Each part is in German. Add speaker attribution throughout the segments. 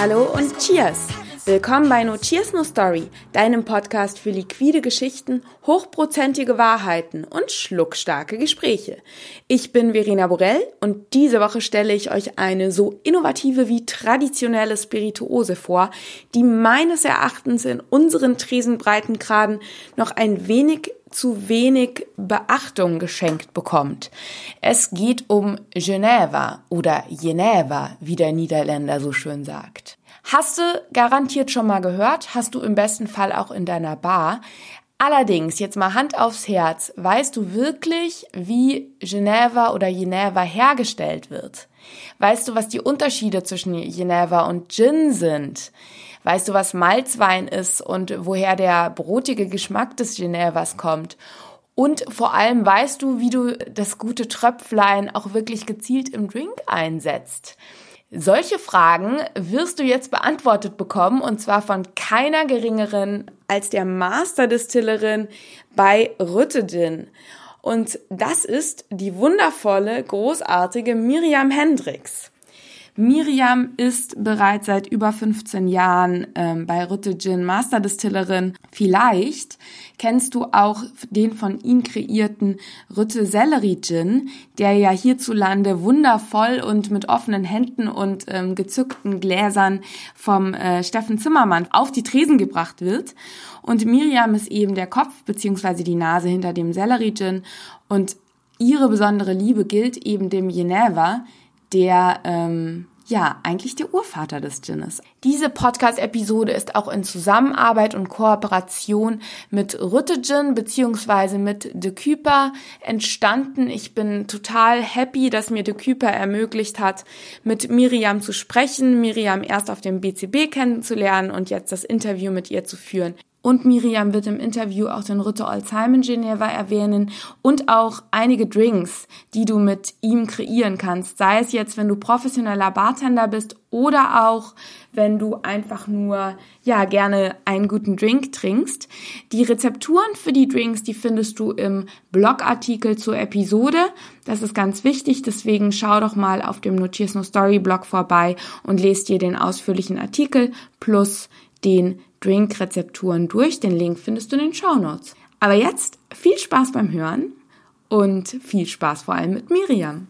Speaker 1: Hallo und Cheers! Willkommen bei No Cheers No Story, deinem Podcast für liquide Geschichten, hochprozentige Wahrheiten und schluckstarke Gespräche. Ich bin Verena Borell und diese Woche stelle ich euch eine so innovative wie traditionelle Spirituose vor, die meines Erachtens in unseren Tresenbreitengraden noch ein wenig zu wenig Beachtung geschenkt bekommt. Es geht um Geneva oder Geneva, wie der Niederländer so schön sagt. Hast du garantiert schon mal gehört, hast du im besten Fall auch in deiner Bar. Allerdings, jetzt mal Hand aufs Herz, weißt du wirklich, wie Geneva oder Geneva hergestellt wird? Weißt du, was die Unterschiede zwischen Geneva und Gin sind? Weißt du, was Malzwein ist und woher der brotige Geschmack des Genevas kommt? Und vor allem weißt du, wie du das gute Tröpflein auch wirklich gezielt im Drink einsetzt? Solche Fragen wirst du jetzt beantwortet bekommen und zwar von keiner geringeren als der Masterdistillerin bei Rüttedin. Und das ist die wundervolle, großartige Miriam Hendricks. Miriam ist bereits seit über 15 Jahren ähm, bei Rütte Gin Masterdistillerin. Vielleicht kennst du auch den von ihm kreierten Rütte Sellerie Gin, der ja hierzulande wundervoll und mit offenen Händen und ähm, gezückten Gläsern vom äh, Steffen Zimmermann auf die Tresen gebracht wird. Und Miriam ist eben der Kopf beziehungsweise die Nase hinter dem Sellerie Gin und ihre besondere Liebe gilt eben dem Geneva, der ähm, ja eigentlich der Urvater des Gins. Diese Podcast-Episode ist auch in Zusammenarbeit und Kooperation mit Rütte Gin beziehungsweise mit De Küper entstanden. Ich bin total happy, dass mir De Küper ermöglicht hat, mit Miriam zu sprechen, Miriam erst auf dem BCB kennenzulernen und jetzt das Interview mit ihr zu führen. Und Miriam wird im Interview auch den Ritter Alzheimer Geneva erwähnen und auch einige Drinks, die du mit ihm kreieren kannst. Sei es jetzt, wenn du professioneller Bartender bist oder auch, wenn du einfach nur, ja, gerne einen guten Drink trinkst. Die Rezepturen für die Drinks, die findest du im Blogartikel zur Episode. Das ist ganz wichtig, deswegen schau doch mal auf dem Notiers No Story Blog vorbei und lest dir den ausführlichen Artikel plus den Drink-Rezepturen durch. Den Link findest du in den Show Notes. Aber jetzt viel Spaß beim Hören und viel Spaß vor allem mit Miriam.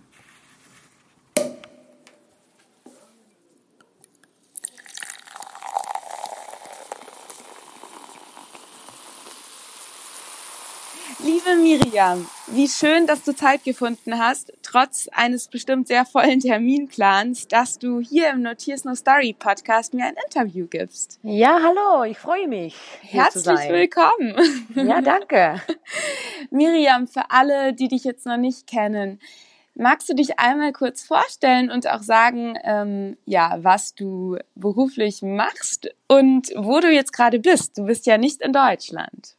Speaker 1: Liebe Miriam, wie schön, dass du Zeit gefunden hast, trotz eines bestimmt sehr vollen Terminplans, dass du hier im Notiers No Story Podcast mir ein Interview gibst.
Speaker 2: Ja, hallo, ich freue mich.
Speaker 1: Herzlich willkommen.
Speaker 2: Ja, danke.
Speaker 1: Miriam, für alle, die dich jetzt noch nicht kennen, magst du dich einmal kurz vorstellen und auch sagen, ähm, ja, was du beruflich machst und wo du jetzt gerade bist? Du bist ja nicht in Deutschland.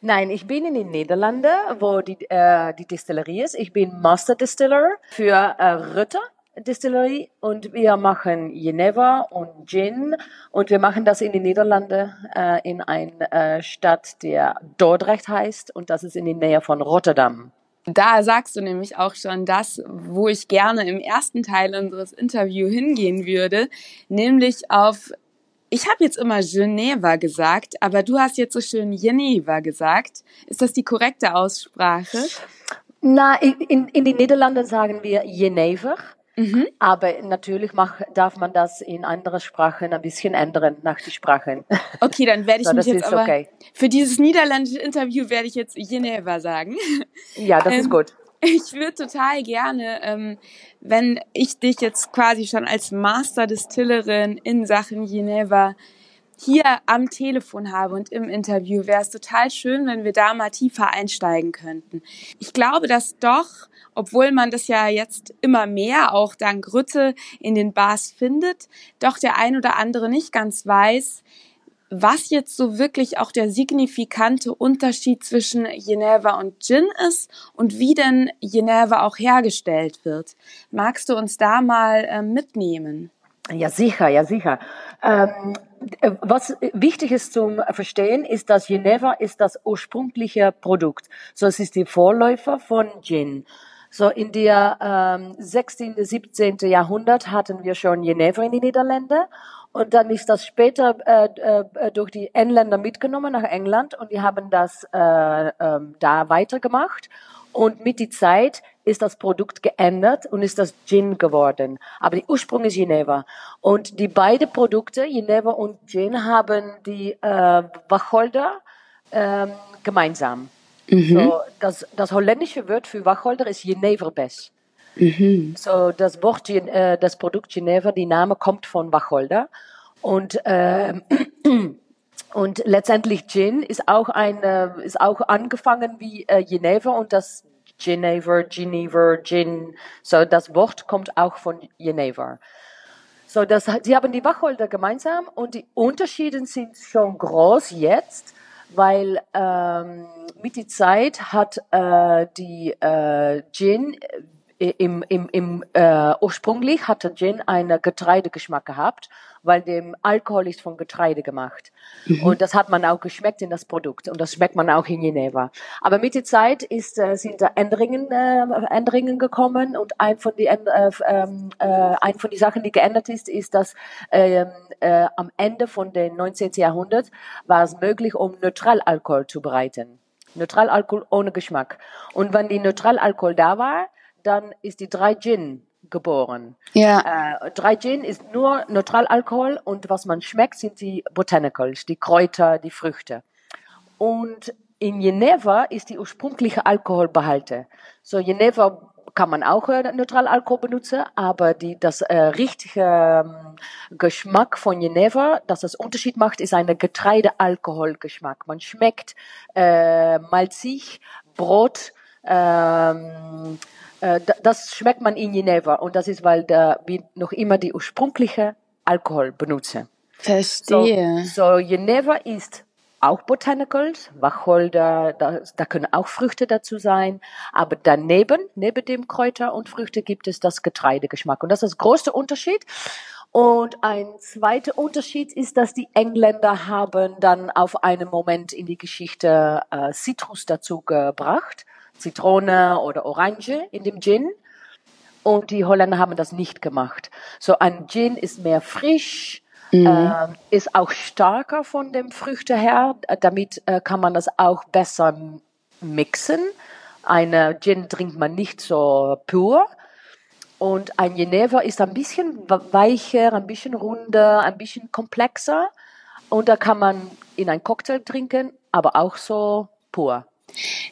Speaker 2: Nein, ich bin in den Niederlanden, wo die, äh, die Distillerie ist. Ich bin Master Distiller für äh, Rütter Distillerie und wir machen Geneva und Gin und wir machen das in den Niederlanden äh, in einer äh, Stadt, der Dordrecht heißt und das ist in der Nähe von Rotterdam.
Speaker 1: Da sagst du nämlich auch schon das, wo ich gerne im ersten Teil unseres Interviews hingehen würde, nämlich auf ich habe jetzt immer Geneva gesagt, aber du hast jetzt so schön Geneva gesagt. Ist das die korrekte Aussprache?
Speaker 2: Na, in, in den Niederlanden sagen wir Geneva. Mhm. Aber natürlich mach, darf man das in anderen Sprachen ein bisschen ändern, nach den Sprachen.
Speaker 1: Okay, dann werde ich so, mich jetzt aber, okay. für dieses niederländische Interview werde ich jetzt Geneva sagen.
Speaker 2: Ja, das ähm, ist gut.
Speaker 1: Ich würde total gerne, ähm, wenn ich dich jetzt quasi schon als Master-Distillerin in Sachen Geneva hier am Telefon habe und im Interview, wäre es total schön, wenn wir da mal tiefer einsteigen könnten. Ich glaube, dass doch, obwohl man das ja jetzt immer mehr auch dank Rütte in den Bars findet, doch der ein oder andere nicht ganz weiß, was jetzt so wirklich auch der signifikante Unterschied zwischen Geneva und Gin ist und wie denn Geneva auch hergestellt wird. Magst du uns da mal äh, mitnehmen?
Speaker 2: Ja, sicher, ja, sicher. Ähm, was wichtig ist zum Verstehen, ist, dass Geneva ist das ursprüngliche Produkt. So, es ist die Vorläufer von Gin. So in der ähm, 16., 17. Jahrhundert hatten wir schon Geneva in den Niederlanden Und dann ist das später äh, äh, durch die Engländer mitgenommen nach England und die haben das äh, äh, da weitergemacht. Und mit der Zeit ist das Produkt geändert und ist das Gin geworden. Aber die Ursprung ist Geneva. Und die beiden Produkte, Geneva und Gin, haben die äh, Wacholder ähm, gemeinsam. Mhm. So, das, das holländische Wort für Wacholder ist Geneverbes. Mhm. So, das Wort, äh, das Produkt Geneva, die Name kommt von Wacholder. Und, äh, und letztendlich Gin ist auch ein, äh, ist auch angefangen wie äh, Geneva und das Geneva, Geneva, Gin. So, das Wort kommt auch von Geneva. So, das, sie haben die Wacholder gemeinsam und die Unterschiede sind schon groß jetzt, weil ähm, mit der Zeit hat äh, die äh, Gin im, im, im äh, ursprünglich hatte Gin einen Getreidegeschmack gehabt, weil dem Alkohol ist von Getreide gemacht. Mhm. Und das hat man auch geschmeckt in das Produkt und das schmeckt man auch in Geneva. Aber mit der Zeit ist, äh, sind da Änderungen, äh, Änderungen gekommen und ein von die äh, ähm, äh, ein von die Sachen, die geändert ist, ist, dass äh, äh, am Ende von den 19. Jahrhundert war es möglich, um Neutralalkohol zu bereiten. Neutralalkohol ohne Geschmack. Und wenn die Neutralalkohol da war, dann ist die 3 Gin geboren. Ja. Äh, 3 Gin ist nur Neutralalkohol und was man schmeckt, sind die Botanicals, die Kräuter, die Früchte. Und in Geneva ist die ursprüngliche Alkohol behalten. So Geneva kann man auch äh, Neutralalkohol benutzen, aber die, das äh, richtige ähm, Geschmack von Geneva, das das Unterschied macht, ist ein Getreidealkoholgeschmack. Man schmeckt äh, malzig, Brot, ähm, äh, das schmeckt man in Geneva und das ist, weil da wir noch immer die ursprüngliche Alkohol benutzen.
Speaker 1: Verstehe.
Speaker 2: So, so Geneva ist auch Botanicals, Wacholder, da, da können auch Früchte dazu sein, aber daneben, neben dem Kräuter und Früchte gibt es das Getreidegeschmack und das ist das größte Unterschied. Und ein zweiter Unterschied ist, dass die Engländer haben dann auf einen Moment in die Geschichte äh, Citrus dazu gebracht Zitrone oder Orange in dem Gin. Und die Holländer haben das nicht gemacht. So ein Gin ist mehr frisch, mhm. äh, ist auch stärker von dem Früchte her. Damit äh, kann man das auch besser mixen. Eine Gin trinkt man nicht so pur. Und ein Geneva ist ein bisschen weicher, ein bisschen runder, ein bisschen komplexer. Und da kann man in einen Cocktail trinken, aber auch so pur.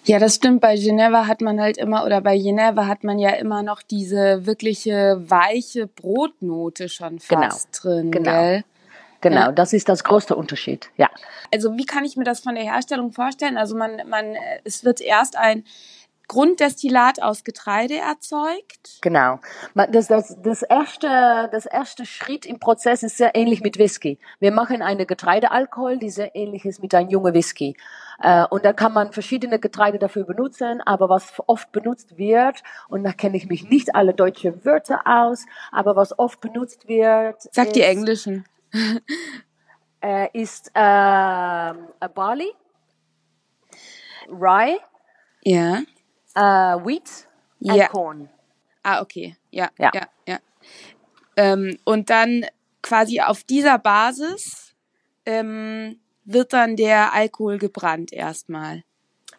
Speaker 1: Ja, das stimmt. Bei Geneva hat man halt immer, oder bei Geneva hat man ja immer noch diese wirkliche weiche Brotnote schon
Speaker 2: genau.
Speaker 1: fast genau. drin.
Speaker 2: Genau.
Speaker 1: Gell?
Speaker 2: Genau, ja. das ist das größte Unterschied, ja.
Speaker 1: Also wie kann ich mir das von der Herstellung vorstellen? Also man, man, es wird erst ein Grunddestillat aus Getreide erzeugt?
Speaker 2: Genau. Das, das, das, erste, das erste Schritt im Prozess ist sehr ähnlich mit Whisky. Wir machen eine Getreidealkohol, die sehr ähnlich ist mit einem jungen Whisky. Äh, und da kann man verschiedene Getreide dafür benutzen, aber was oft benutzt wird, und da kenne ich mich nicht alle deutsche Wörter aus, aber was oft benutzt wird.
Speaker 1: Sag ist, die englischen.
Speaker 2: äh, ist äh, Barley, Rye.
Speaker 1: Ja.
Speaker 2: Uh, wheat and ja. corn.
Speaker 1: Ah, okay. Ja, ja, ja. ja. Ähm, und dann quasi auf dieser Basis ähm, wird dann der Alkohol gebrannt erstmal.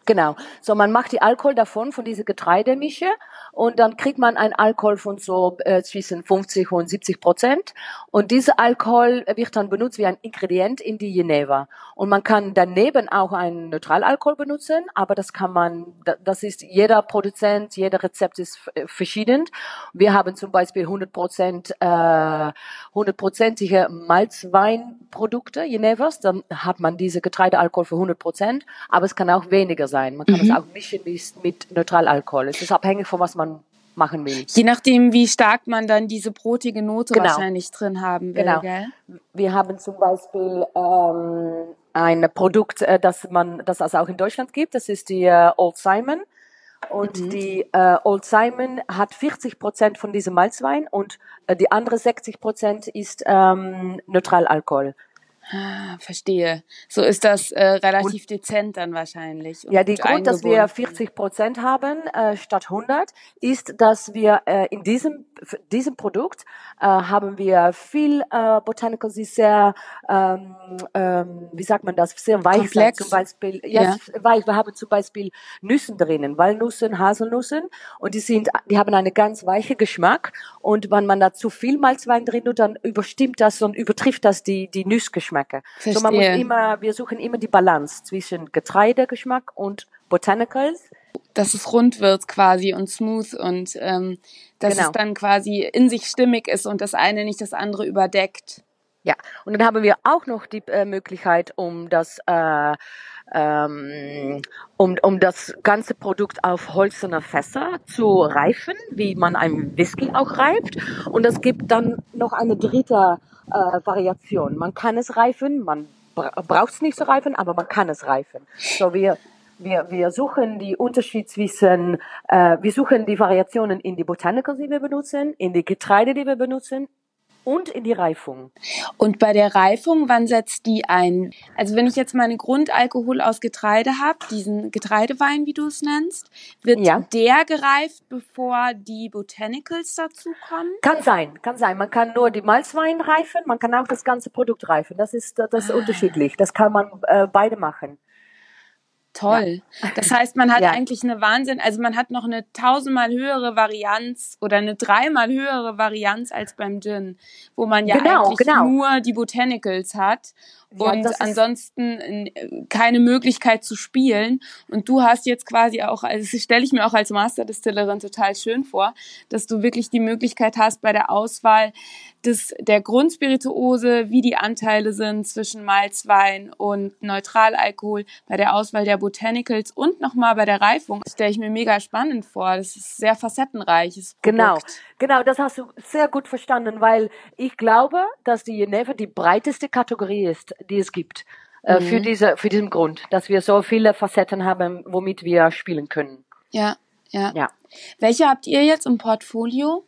Speaker 2: Genau. So, man macht die Alkohol davon, von dieser Getreidemische, und dann kriegt man einen Alkohol von so äh, zwischen 50 und 70 Prozent. Und dieser Alkohol wird dann benutzt wie ein Ingredient in die Geneva. Und man kann daneben auch einen Neutralalkohol benutzen, aber das kann man, das ist jeder Produzent, jeder Rezept ist verschieden. Wir haben zum Beispiel 100 Prozent, äh, hundertprozentige Malzweinprodukte, Genevas, dann hat man diese Getreidealkohol für 100 Prozent, aber es kann auch weniger sein sein. Man kann mhm. es auch mischen mit Neutralalkohol. Es ist abhängig von was man machen will.
Speaker 1: Je nachdem, wie stark man dann diese brotige Note genau. wahrscheinlich drin haben will. Genau. Gell?
Speaker 2: Wir haben zum Beispiel ähm, ein Produkt, äh, das man, das es auch in Deutschland gibt. Das ist die äh, Old Simon. Und mhm. die äh, Old Simon hat 40 Prozent von diesem Malzwein und äh, die andere 60 Prozent ist ähm, Neutralalkohol.
Speaker 1: Ah, verstehe. So ist das äh, relativ und, dezent dann wahrscheinlich.
Speaker 2: Ja, der Grund, dass wir 40 Prozent haben äh, statt 100, ist, dass wir äh, in diesem diesem Produkt äh, haben wir viel äh, Botanicals, die sehr, ähm, ähm, wie sagt man das, sehr weich
Speaker 1: Komplex.
Speaker 2: Zum Beispiel, ja, ja. weich. Wir haben zum Beispiel Nüssen drinnen, Walnüssen, Haselnüssen und die sind, die haben einen ganz weichen Geschmack und wenn man da zu viel Malzwein drin tut, dann überstimmt das und übertrifft das die die Nussgeschmack. Geschmäcker. Verstehe. So man muss immer, wir suchen immer die Balance zwischen Getreidegeschmack und Botanicals.
Speaker 1: Dass es rund wird quasi und smooth und ähm, dass genau. es dann quasi in sich stimmig ist und das eine nicht das andere überdeckt.
Speaker 2: Ja, und dann haben wir auch noch die äh, Möglichkeit, um das äh, ähm, um, um das ganze Produkt auf holzerne Fässer zu reifen, wie man einen Whisky auch reift. Und es gibt dann noch eine dritte äh, Variation. Man kann es reifen, man braucht es nicht zu reifen, aber man kann es reifen. So wir wir, wir suchen die Unterschied zwischen, äh, wir suchen die Variationen in die Botanicals, die wir benutzen, in die Getreide, die wir benutzen, und in die Reifung.
Speaker 1: Und bei der Reifung, wann setzt die ein? Also wenn ich jetzt meine Grundalkohol aus Getreide habe, diesen Getreidewein, wie du es nennst, wird ja. der gereift, bevor die Botanicals dazu kommen?
Speaker 2: Kann sein, kann sein. Man kann nur die Malzwein reifen, man kann auch das ganze Produkt reifen. Das ist, das ist ah. unterschiedlich. Das kann man äh, beide machen.
Speaker 1: Toll. Ja. Das heißt, man hat ja. eigentlich eine Wahnsinn, also man hat noch eine tausendmal höhere Varianz oder eine dreimal höhere Varianz als beim Gin, wo man ja genau, eigentlich genau. nur die Botanicals hat ja, und ansonsten äh, keine Möglichkeit zu spielen. Und du hast jetzt quasi auch, also das stelle ich mir auch als Masterdistillerin total schön vor, dass du wirklich die Möglichkeit hast bei der Auswahl des, der Grundspirituose, wie die Anteile sind zwischen Malzwein und Neutralalkohol, bei der Auswahl der Botanicals und nochmal bei der Reifung. Das stelle ich mir mega spannend vor. Das ist sehr facettenreiches
Speaker 2: Produkt. Genau, genau, das hast du sehr gut verstanden, weil ich glaube, dass die Geneva die breiteste Kategorie ist, die es gibt. Äh, mhm. Für diese, für diesen Grund, dass wir so viele Facetten haben, womit wir spielen können.
Speaker 1: Ja, ja. ja. Welche habt ihr jetzt im Portfolio?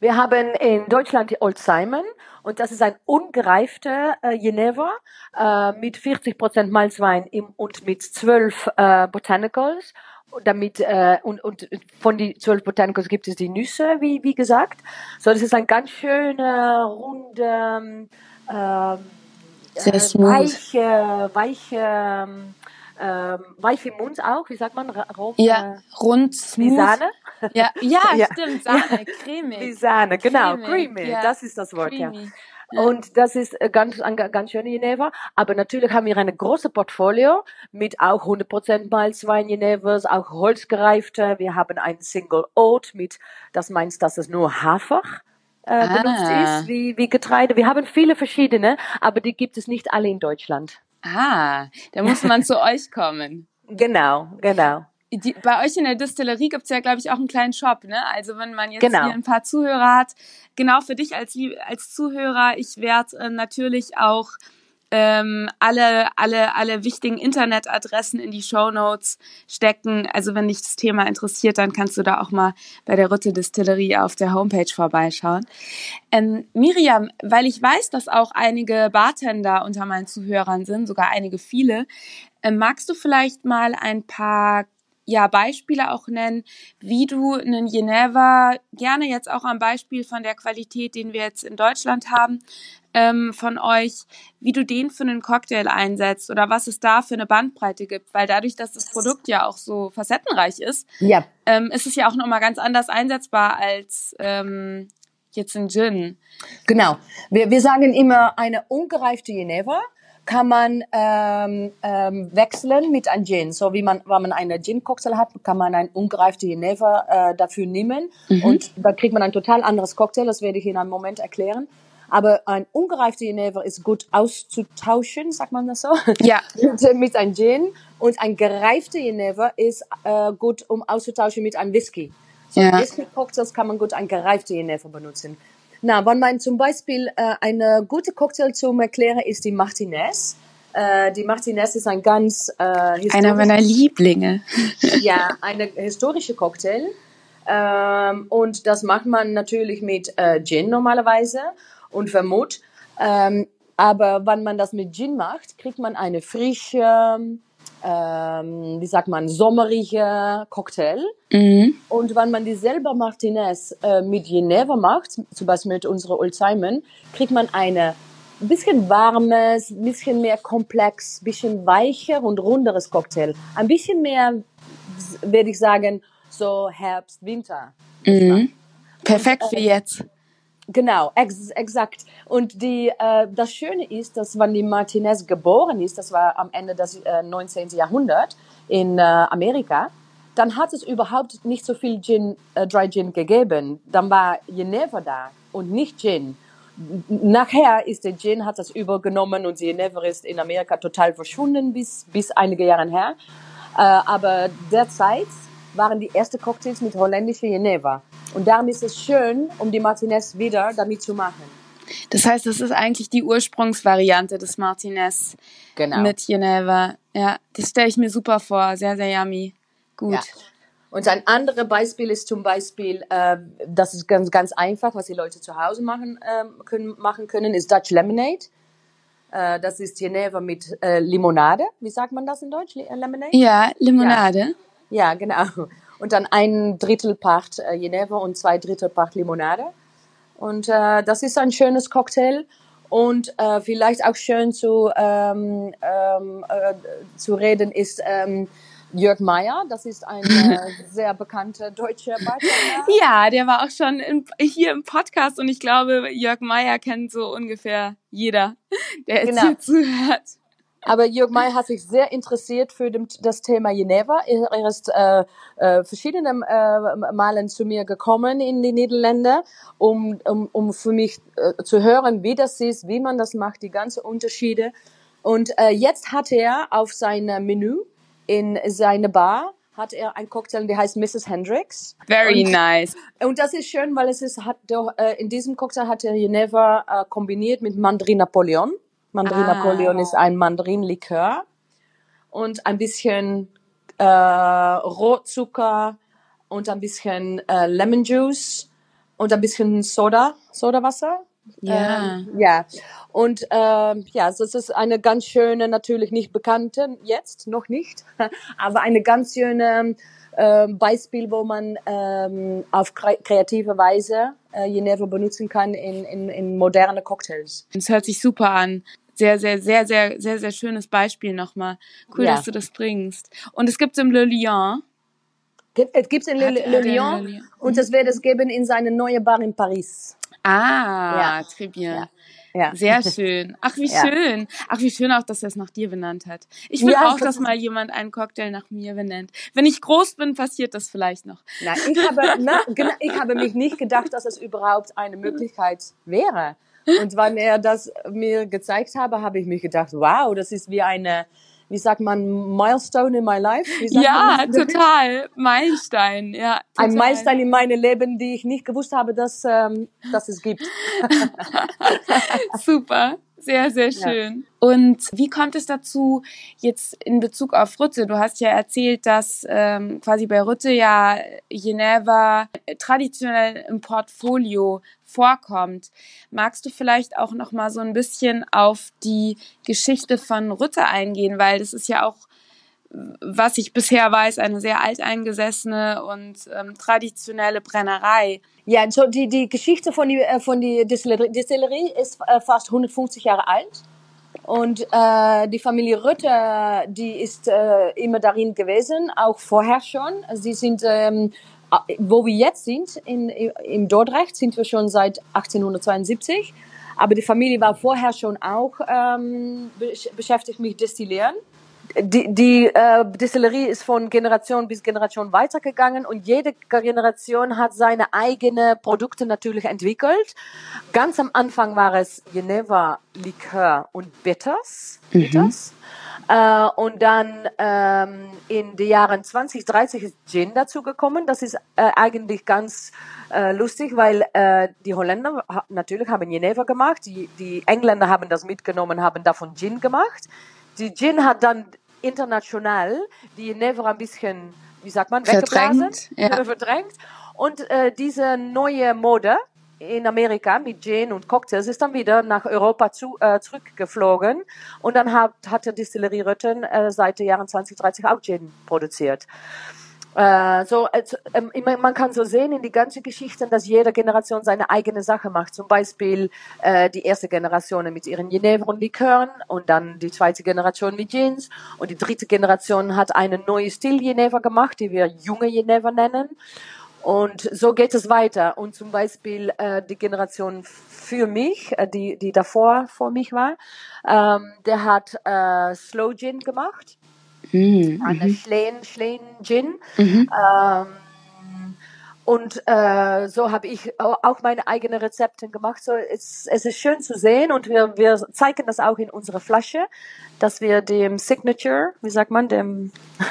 Speaker 2: Wir haben in Deutschland die Old Simon und das ist ein ungereifter äh, Geneva äh, mit 40 Prozent Malzwein im, und mit 12 äh, Botanicals. Damit äh, und, und von die 12 Botanicals gibt es die Nüsse, wie, wie gesagt. So, das ist ein ganz schöner, runder, ähm,
Speaker 1: sehr smooth.
Speaker 2: weiche, weiche, ähm, weich im Mund auch, wie sagt man?
Speaker 1: Rund, ja, rund,
Speaker 2: smooth. Wie Sahne?
Speaker 1: Ja, ja, ja. stimmt, Sahne, cremig.
Speaker 2: Wie Sahne, genau, creamy, creamy ja. das ist das Wort, creamy. ja. Und das ist ganz, ganz schön Geneva. Aber natürlich haben wir eine große Portfolio mit auch 100% Malzwein Genevas, auch holzgereifte. Wir haben ein Single Oat mit, das meinst, dass es nur Hafer äh, benutzt ah. ist, wie, wie Getreide. Wir haben viele verschiedene, aber die gibt es nicht alle in Deutschland.
Speaker 1: Ah, da muss man zu euch kommen.
Speaker 2: Genau, genau.
Speaker 1: Die, bei euch in der Distillerie gibt's ja, glaube ich, auch einen kleinen Shop, ne? Also wenn man jetzt genau. hier ein paar Zuhörer hat, genau für dich als, als Zuhörer, ich werde äh, natürlich auch ähm, alle, alle, alle wichtigen Internetadressen in die Show Notes stecken. Also wenn dich das Thema interessiert, dann kannst du da auch mal bei der Rutte Distillerie auf der Homepage vorbeischauen. Ähm, Miriam, weil ich weiß, dass auch einige Bartender unter meinen Zuhörern sind, sogar einige viele, äh, magst du vielleicht mal ein paar ja, Beispiele auch nennen, wie du einen Geneva, gerne jetzt auch am Beispiel von der Qualität, den wir jetzt in Deutschland haben, ähm, von euch, wie du den für einen Cocktail einsetzt oder was es da für eine Bandbreite gibt, weil dadurch, dass das Produkt ja auch so facettenreich ist,
Speaker 2: ja.
Speaker 1: ähm, ist es ja auch nochmal ganz anders einsetzbar als ähm, jetzt ein Gin.
Speaker 2: Genau. Wir, wir sagen immer eine ungereifte Geneva kann man ähm, ähm, wechseln mit einem Gin. So wie man, wenn man eine Gin-Cocktail hat, kann man ein ungereifte Geneva äh, dafür nehmen mhm. und da kriegt man ein total anderes Cocktail. Das werde ich in einem Moment erklären. Aber ein ungereifter Geneva ist gut auszutauschen, sagt man das so?
Speaker 1: Ja.
Speaker 2: mit, mit einem Gin. Und ein gereifter Geneva ist äh, gut, um auszutauschen mit einem Whisky. So ja. Whisky-Cocktails kann man gut ein gereifter Geneva benutzen. Na, wenn man zum Beispiel äh, eine gute Cocktail zum Erklären ist die Martinez. Äh, die Martinez ist ein ganz äh,
Speaker 1: einer meiner Lieblinge.
Speaker 2: ja, eine historische Cocktail. Ähm, und das macht man natürlich mit äh, Gin normalerweise und Vermut. Ähm, Aber wenn man das mit Gin macht, kriegt man eine frische, ähm, wie sagt man, sommerige Cocktail.
Speaker 1: Mhm.
Speaker 2: Und wenn man die selber Martinez äh, mit Geneva macht, zum Beispiel mit unserer Old Simon, kriegt man eine ein bisschen warmes, ein bisschen mehr komplex, ein bisschen weicher und runderes Cocktail. Ein bisschen mehr, würde ich sagen, so Herbst, Winter.
Speaker 1: Mhm. Perfekt für jetzt.
Speaker 2: Genau, ex exakt. Und die, äh, das Schöne ist, dass wenn die Martinez geboren ist, das war am Ende des äh, 19. Jahrhunderts in äh, Amerika, dann hat es überhaupt nicht so viel Gin, äh, Dry Gin gegeben. Dann war Geneva da und nicht Gin. Nachher ist der Gin, hat das übergenommen und Geneva ist in Amerika total verschwunden bis, bis einige Jahre her. Äh, aber derzeit waren die ersten Cocktails mit holländischer Geneva. Und darum ist es schön, um die Martinez wieder damit zu machen.
Speaker 1: Das heißt, das ist eigentlich die Ursprungsvariante des Martinez
Speaker 2: Genau.
Speaker 1: mit Geneva. Ja, das stelle ich mir super vor. Sehr, sehr yummy. Gut.
Speaker 2: Ja. Und ein anderes Beispiel ist zum Beispiel, äh, das ist ganz, ganz einfach, was die Leute zu Hause machen, ähm, können, machen können, ist Dutch Lemonade. Äh, das ist Geneva mit äh, Limonade. Wie sagt man das in Deutsch? Äh, Lemonade?
Speaker 1: Ja, Limonade.
Speaker 2: Ja, genau. Und dann ein Drittel Part äh, Geneva und zwei Drittel Part Limonade. Und äh, das ist ein schönes Cocktail und äh, vielleicht auch schön zu, ähm, ähm, äh, zu reden ist ähm, Jörg Meyer. Das ist ein äh, sehr bekannter deutscher Bartender.
Speaker 1: Ja, der war auch schon in, hier im Podcast und ich glaube, Jörg Meyer kennt so ungefähr jeder, der jetzt
Speaker 2: Genau.
Speaker 1: hier zuhört.
Speaker 2: Aber Jörg Meyer hat sich sehr interessiert für das Thema Geneva. Er, ist äh, äh, verschiedene äh, Malen zu mir gekommen in die Niederlande, um, um, um für mich äh, zu hören, wie das ist, wie man das macht, die ganzen Unterschiede. Und äh, jetzt hat er auf seinem Menü in seine Bar hat er ein Cocktail, der heißt Mrs. Hendricks.
Speaker 1: Very
Speaker 2: Und-
Speaker 1: nice.
Speaker 2: Und das ist schön, weil es ist, hat doch, äh, in diesem Cocktail hat er Geneva äh, kombiniert mit Mandarin Napoleon. Mandarin
Speaker 1: Ah.
Speaker 2: Napoleon ist ein Mandarinlikör und ein bisschen äh, Rotzucker und ein bisschen äh, Lemon Juice und ein bisschen Soda, Sodawasser.
Speaker 1: Ja.
Speaker 2: Ähm, ja. Und ähm, ja, so es ist eine ganz schöne, natürlich nicht bekannte, jetzt noch nicht, aber eine ganz schöne ähm, Beispiel, wo man ähm, auf kre kreative Weise äh, Geneva benutzen kann in, in, in moderne Cocktails.
Speaker 1: Das hört sich super an. Sehr, sehr, sehr, sehr, sehr, sehr schönes Beispiel nochmal. Cool,
Speaker 2: Ja.
Speaker 1: dass du das bringst. Und es gibt's im Le Lion.
Speaker 2: Gibt, es gibt in Le, Le,
Speaker 1: in
Speaker 2: Lyon
Speaker 1: Le Lyon.
Speaker 2: und es wird es geben in seine neue Bar in Paris.
Speaker 1: Ah,
Speaker 2: Ja.
Speaker 1: très bien.
Speaker 2: Ja. Ja.
Speaker 1: Sehr schön. Ach, wie
Speaker 2: Ja.
Speaker 1: schön. Ach, wie schön auch, dass er es nach dir benannt hat. Ich will
Speaker 2: Ja,
Speaker 1: auch,
Speaker 2: das
Speaker 1: dass mal jemand einen Cocktail nach mir benennt. Wenn ich groß bin, passiert das vielleicht noch.
Speaker 2: Nein, ich habe, na, ich habe mich nicht gedacht, dass es überhaupt eine Möglichkeit wäre. Und wenn er das mir gezeigt habe, habe ich mich gedacht, wow, das ist wie eine, wie sagt man, Milestone in my life?
Speaker 1: Ja, total. Meilenstein, ja. Total.
Speaker 2: Ein Meilenstein in meinem Leben, die ich nicht gewusst habe, dass, ähm, dass es gibt.
Speaker 1: Super. Sehr, sehr
Speaker 2: Ja.
Speaker 1: schön. Und wie kommt es dazu, jetzt in Bezug auf Rütte? Du hast ja erzählt, dass ähm, quasi bei Rütte ja Geneva traditionell im Portfolio vorkommt. Magst du vielleicht auch noch mal so ein bisschen auf die Geschichte von Rütte eingehen, weil das ist ja auch was ich bisher weiß, eine sehr alteingesessene und ähm, traditionelle Brennerei.
Speaker 2: Ja, so die, die Geschichte von die, äh, von die Distillerie, Distillerie ist äh, fast 150 Jahre alt. Und äh, die Familie Rütte, die ist äh, immer darin gewesen, auch vorher schon. Sie sind, ähm, äh, wo wir jetzt sind, in, im Dordrecht, sind wir schon seit 1872. Aber die Familie war vorher schon auch ähm, besch- beschäftigt mit Destillieren. Die, die äh, Distillerie ist von Generation bis Generation weitergegangen und jede Generation hat seine eigenen Produkte natürlich entwickelt. Ganz am Anfang war es Geneva Likör und Bitters. Bitters. Äh, und dann ähm, in den Jahren 2030 ist Gin dazu gekommen. Das ist äh, eigentlich ganz äh, lustig, weil äh, die Holländer ha natürlich haben Geneva gemacht, die, die Engländer haben das mitgenommen, haben davon Gin gemacht. Die Gin hat dann international die Geneva ein bisschen, wie sagt man,
Speaker 1: Verdrängt,
Speaker 2: weggeblasen,
Speaker 1: ja.
Speaker 2: verdrängt. Und äh, diese neue Mode in Amerika mit Gin und Cocktails, ist dann wieder nach Europa zu, äh, zurückgeflogen und dann hat, hat der Distillerie Rötten äh, seit den Jahren 2030 auch Gin produziert. Äh, so, ähm, man kann so sehen in die ganzen Geschichten, dass jede Generation seine eigene Sache macht. Zum Beispiel äh, die erste Generation mit ihren Genever und Likören und dann die zweite Generation mit Gins und die dritte Generation hat einen neuen Stil Genever gemacht, die wir junge Genever nennen. Und so geht es weiter. Und zum Beispiel äh, die Generation für mich, äh, die, die davor vor mich war, ähm, der hat äh, Slow Gin gemacht. Mhm. Eine Schleen, Schleen Gin. Mhm. Ähm, und äh, so habe ich auch meine eigenen Rezepte gemacht. So, es, es ist schön zu sehen und wir, wir zeigen das auch in unserer Flasche, dass wir dem Signature, wie sagt man, dem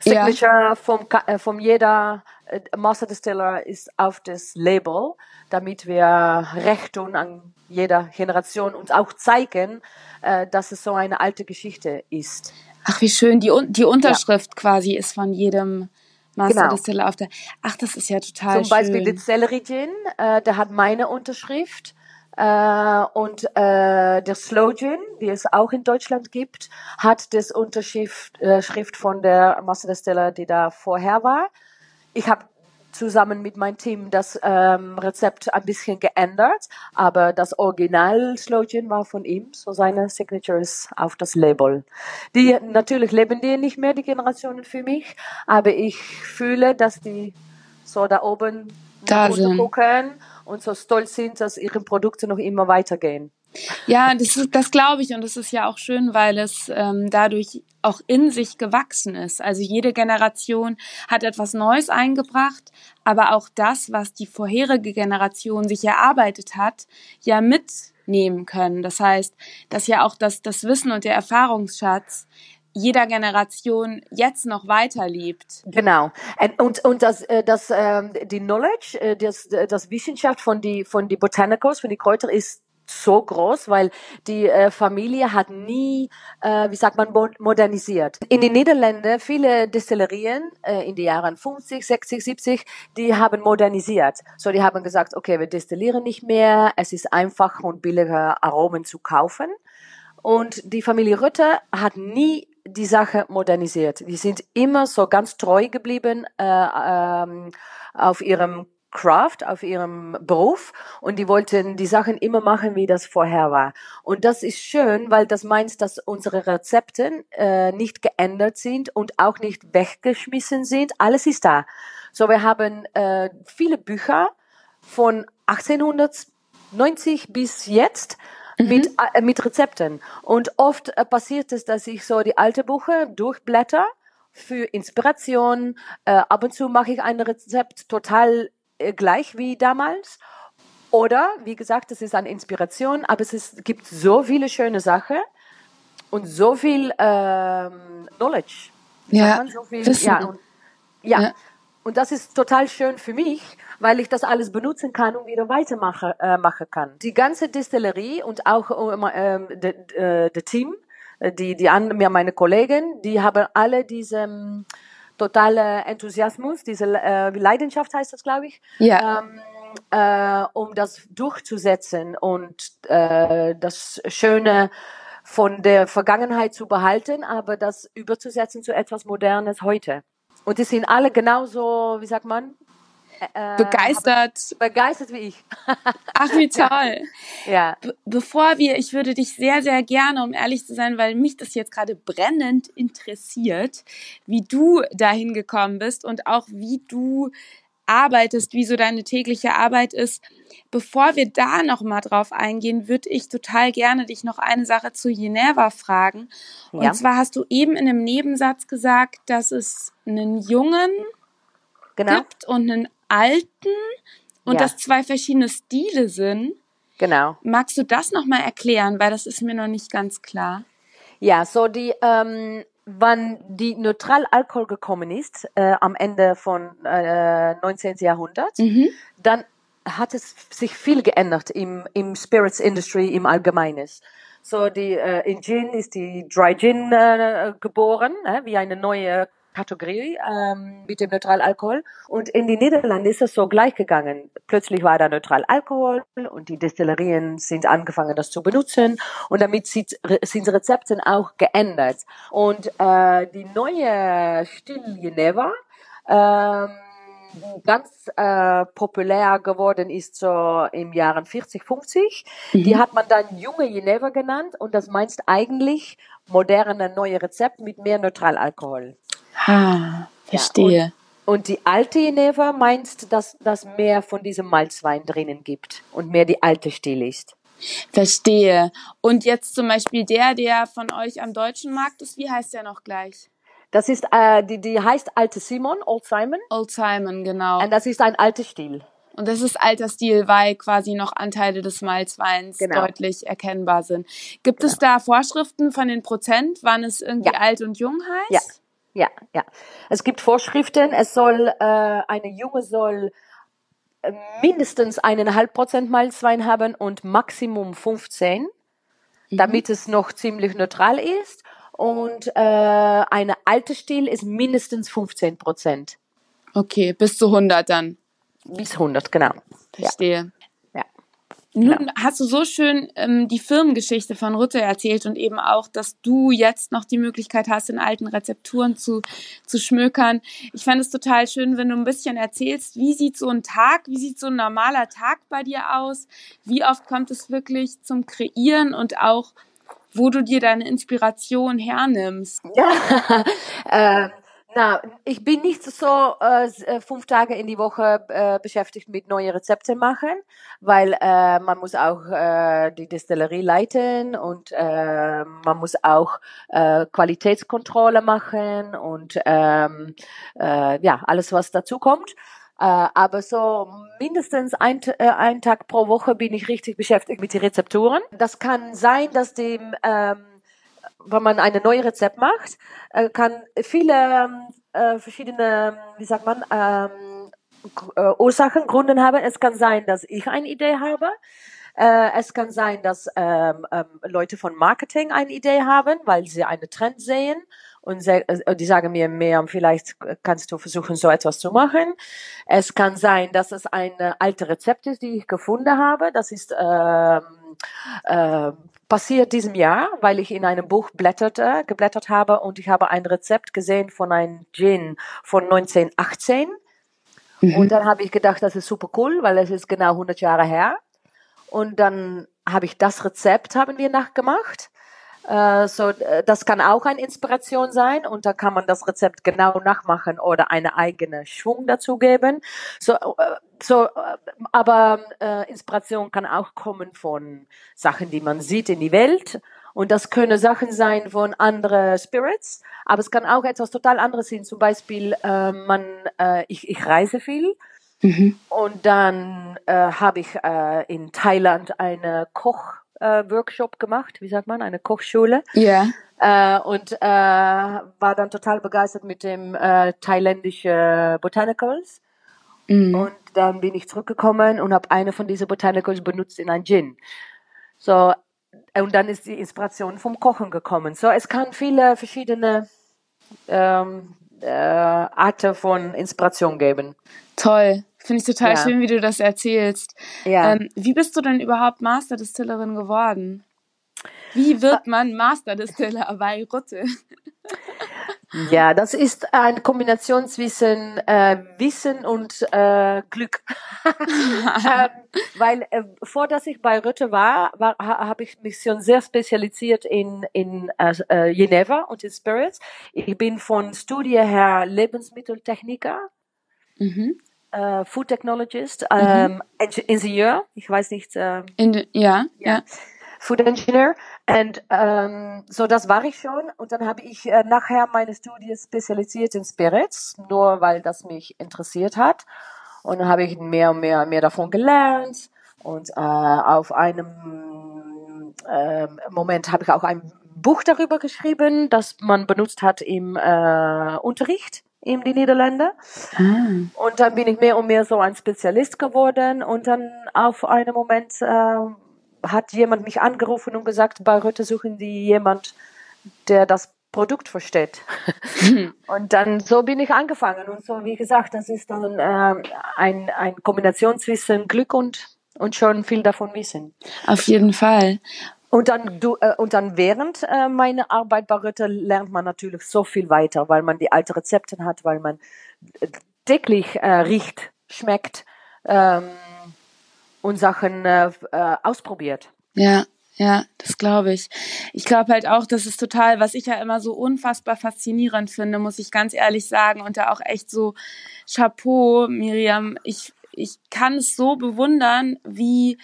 Speaker 2: Signature ja. vom, äh, vom jeder äh, Master Distiller ist auf das Label, damit wir Recht tun an jeder Generation und auch zeigen, äh, dass es so eine alte Geschichte ist.
Speaker 1: Ach, wie schön. Die, die Unterschrift ja. quasi ist von jedem Master genau. Distiller auf der. Ach, das ist ja total
Speaker 2: Zum
Speaker 1: schön.
Speaker 2: Beispiel der Celery Gin, äh, der hat meine Unterschrift. Äh, und äh, der Slow Gin, die es auch in Deutschland gibt, hat das Unterschrift äh, Schrift von der Master Distiller, die da vorher war. Ich habe zusammen mit meinem Team das ähm, Rezept ein bisschen geändert, aber das Original Slogan war von ihm, so seine Signatures auf das Label. Die natürlich leben die nicht mehr, die Generationen für mich, aber ich fühle, dass die so da oben
Speaker 1: da sind.
Speaker 2: gucken und so stolz sind, dass ihre Produkte noch immer weitergehen.
Speaker 1: Ja, das, das glaube ich und das ist ja auch schön, weil es ähm, dadurch auch in sich gewachsen ist. Also jede Generation hat etwas Neues eingebracht, aber auch das, was die vorherige Generation sich erarbeitet hat, ja mitnehmen können. Das heißt, dass ja auch das, das Wissen und der Erfahrungsschatz jeder Generation jetzt noch weiterlebt.
Speaker 2: Genau. Und, und das, äh, das, ähm, die Knowledge, äh, das, das Wissenschaft von die, von die Botanicals, von die Kräuter ist so groß, weil die äh, Familie hat nie, äh, wie sagt man, modernisiert. In den Niederlanden, viele Destillerien äh, in den Jahren 50, 60, 70, die haben modernisiert. So, die haben gesagt, okay, wir destillieren nicht mehr, es ist einfach und billiger Aromen zu kaufen. Und die Familie Rütter hat nie die Sache modernisiert. Die sind immer so ganz treu geblieben äh, ähm, auf ihrem Craft, auf ihrem Beruf und die wollten die Sachen immer machen, wie das vorher war. Und das ist schön, weil das meint, dass unsere Rezepte äh, nicht geändert sind und auch nicht weggeschmissen sind. Alles ist da. So, wir haben äh, viele Bücher von 1890 bis jetzt mhm. mit, äh, mit Rezepten. Und oft äh, passiert es, dass ich so die alte Bücher durchblätter für Inspiration. Äh, ab und zu mache ich ein Rezept total gleich wie damals. Oder, wie gesagt, es ist eine Inspiration, aber es ist, gibt so viele schöne Sachen und so viel ähm, Knowledge.
Speaker 1: Ja,
Speaker 2: so viel, ja, und, ja. ja. Und das ist total schön für mich, weil ich das alles benutzen kann und wieder weitermachen äh, machen kann. Die ganze Distillerie und auch ähm, das äh, Team, äh, die, die an, mir meine Kollegen, die haben alle diese totaler Enthusiasmus, diese äh, Leidenschaft heißt das, glaube ich.
Speaker 1: Ja.
Speaker 2: Ähm, äh, um das durchzusetzen und äh, das Schöne von der Vergangenheit zu behalten, aber das überzusetzen zu etwas Modernes heute. Und die sind alle genauso, wie sagt man,
Speaker 1: äh, begeistert.
Speaker 2: Begeistert wie ich.
Speaker 1: Ach, wie toll.
Speaker 2: Ja.
Speaker 1: Be bevor wir, ich würde dich sehr, sehr gerne, um ehrlich zu sein, weil mich das jetzt gerade brennend interessiert, wie du dahin gekommen bist und auch wie du arbeitest, wie so deine tägliche Arbeit ist. Bevor wir da noch mal drauf eingehen, würde ich total gerne dich noch eine Sache zu Geneva fragen. Und ja. zwar hast du eben in einem Nebensatz gesagt, dass es einen Jungen genau. gibt und einen alten und ja. dass zwei verschiedene Stile sind.
Speaker 2: Genau.
Speaker 1: Magst du das nochmal erklären, weil das ist mir noch nicht ganz klar.
Speaker 2: Ja, so die, ähm, wann die Neutralalkohol gekommen ist, äh, am Ende von äh, 19. Jahrhundert, mhm. dann hat es sich viel geändert im, im Spirits Industry im Allgemeinen. So die äh, in Gin ist die Dry Gin äh, geboren, äh, wie eine neue Kategorie ähm, mit dem Neutralalkohol. Und in die Niederlande ist es so gleich gegangen. Plötzlich war da Neutralalkohol und die Destillerien sind angefangen, das zu benutzen. Und damit sind, sind Rezepte auch geändert. Und äh, die neue Stil Geneva, ähm, ganz äh, populär geworden ist so im Jahren 40, 50. Mhm. Die hat man dann junge Geneva genannt und das meinst eigentlich moderne neue Rezept mit mehr Neutralalkohol.
Speaker 1: Ah, verstehe.
Speaker 2: Ja, und, und, die alte Geneva meinst, dass das mehr von diesem Malzwein drinnen gibt und mehr die alte Stil ist.
Speaker 1: Verstehe. Und jetzt zum Beispiel der, der von euch am deutschen Markt ist, wie heißt der noch gleich?
Speaker 2: Das ist, äh, die, die heißt Alte Simon, Old Simon.
Speaker 1: Old Simon, genau.
Speaker 2: Und das ist ein alter Stil.
Speaker 1: Und das ist alter Stil, weil quasi noch Anteile des Malzweins genau. deutlich erkennbar sind. Gibt genau. es da Vorschriften von den Prozent, wann es irgendwie ja. alt und jung heißt?
Speaker 2: Ja, ja, ja. Es gibt Vorschriften. Es soll, äh, eine Junge soll äh, mindestens eineinhalb Prozent Malzwein haben und Maximum 15, mhm. damit es noch ziemlich neutral ist. Und äh, eine alte Stil ist mindestens 15 Prozent.
Speaker 1: Okay, bis zu 100 dann.
Speaker 2: Bis 100, genau.
Speaker 1: Verstehe. Ja. Nun genau. hast du so schön ähm, die Firmengeschichte von Rutte erzählt und eben auch, dass du jetzt noch die Möglichkeit hast, in alten Rezepturen zu, zu schmökern. Ich fand es total schön, wenn du ein bisschen erzählst, wie sieht so ein Tag, wie sieht so ein normaler Tag bei dir aus? Wie oft kommt es wirklich zum Kreieren und auch wo du dir deine Inspiration hernimmst.
Speaker 2: Ja, äh, na, ich bin nicht so äh, äh, fünf Tage in die Woche äh, beschäftigt mit neue Rezepte machen, weil äh, man muss auch äh, die Destillerie leiten und äh, man muss auch äh, Qualitätskontrolle machen und ähm, äh, ja alles was dazu kommt. Äh, aber so mindestens ein, äh, ein Tag pro Woche bin ich richtig beschäftigt mit den Rezepturen. Das kann sein, dass dem, ähm, wenn man eine neue Rezept macht, äh, kann viele äh, verschiedene, wie sagt man, ähm, äh, Ursachen, Gründe haben. Es kann sein, dass ich eine Idee habe. Äh, es kann sein, dass ähm, ähm, Leute von Marketing eine Idee haben, weil sie einen Trend sehen und äh, die sagen mir mehr, vielleicht kannst du versuchen, so etwas zu machen. Es kann sein, dass es ein alte Rezept ist, die ich gefunden habe. Das ist ähm, äh, passiert diesem Jahr, weil ich in einem Buch blätterte, geblättert habe und ich habe ein Rezept gesehen von einem Gin von 1918. Mhm. Und dann habe ich gedacht, das ist super cool, weil es ist genau 100 Jahre her. Und dann habe ich das Rezept, haben wir nachgemacht. Äh, so, äh, das kann auch eine Inspiration sein und da kann man das Rezept genau nachmachen oder eine eigene Schwung dazugeben. So, äh, so, aber äh, Inspiration kann auch kommen von Sachen, die man sieht in die Welt. Und das können Sachen sein von anderen Spirits, aber es kann auch etwas total anderes sein. Zum Beispiel, äh, man, äh, ich, ich reise viel. Mhm. Und dann äh, habe ich äh, in Thailand eine Koch äh, Workshop gemacht, wie sagt man, eine Kochschule.
Speaker 1: Ja.
Speaker 2: Yeah. Äh, und äh, war dann total begeistert mit dem äh, thailändischen Botanicals. Mm. Und dann bin ich zurückgekommen und habe eine von diesen Botanicals benutzt in ein Gin. So, und dann ist die Inspiration vom Kochen gekommen. So, es kann viele verschiedene ähm, äh, Arten von Inspiration geben.
Speaker 1: Toll. Finde ich total ja. schön, wie du das erzählst. Ja. Ähm, wie bist du denn überhaupt Masterdistillerin geworden? Wie wird man Masterdistiller bei Rutte?
Speaker 2: Ja, das ist eine Kombination zwischen äh, Wissen und äh, Glück. ähm, weil äh, vor dass ich bei Rutte war, war habe ich mich schon sehr spezialisiert in in äh, äh, Geneva und in Spirits. Ich bin von Studie her Lebensmitteltechniker. Mhm äh, Food Technologist, ähm, mhm. Ingenieur, ich weiß nicht. Äh,
Speaker 1: In, ja, ja, ja.
Speaker 2: Food Engineer. Und ähm, so das war ich schon. Und dann habe ich äh, nachher meine Studie spezialisiert in Spirits, nur weil das mich interessiert hat. Und dann habe ich mehr und mehr, mehr davon gelernt. Und äh, auf einem äh, Moment habe ich auch ein Buch darüber geschrieben, das man benutzt hat im äh, Unterricht in die Niederlande. Ah. Und dann bin ich mehr und mehr so ein Spezialist geworden und dann auf einen Moment äh, hat jemand mich angerufen und gesagt, bei Rötte suchen die jemand, der das Produkt versteht. und dann so bin ich angefangen. Und so, wie gesagt, das ist dann äh, ein, ein Kombination zwischen Glück und, und schon viel davon wissen.
Speaker 1: Auf jeden Fall.
Speaker 2: Und dann, du, äh, und dann während äh, meiner Arbeit bei Ritter lernt man natürlich so viel weiter, weil man die alten Rezepte hat, weil man täglich äh, riecht, schmeckt ähm, und Sachen äh, äh, ausprobiert.
Speaker 1: Ja, ja, das glaube ich. Ich glaube halt auch, das ist total, was ich ja immer so unfassbar faszinierend finde, muss ich ganz ehrlich sagen. Und da auch echt so Chapeau, Miriam. Ich, ich kann es so bewundern, wie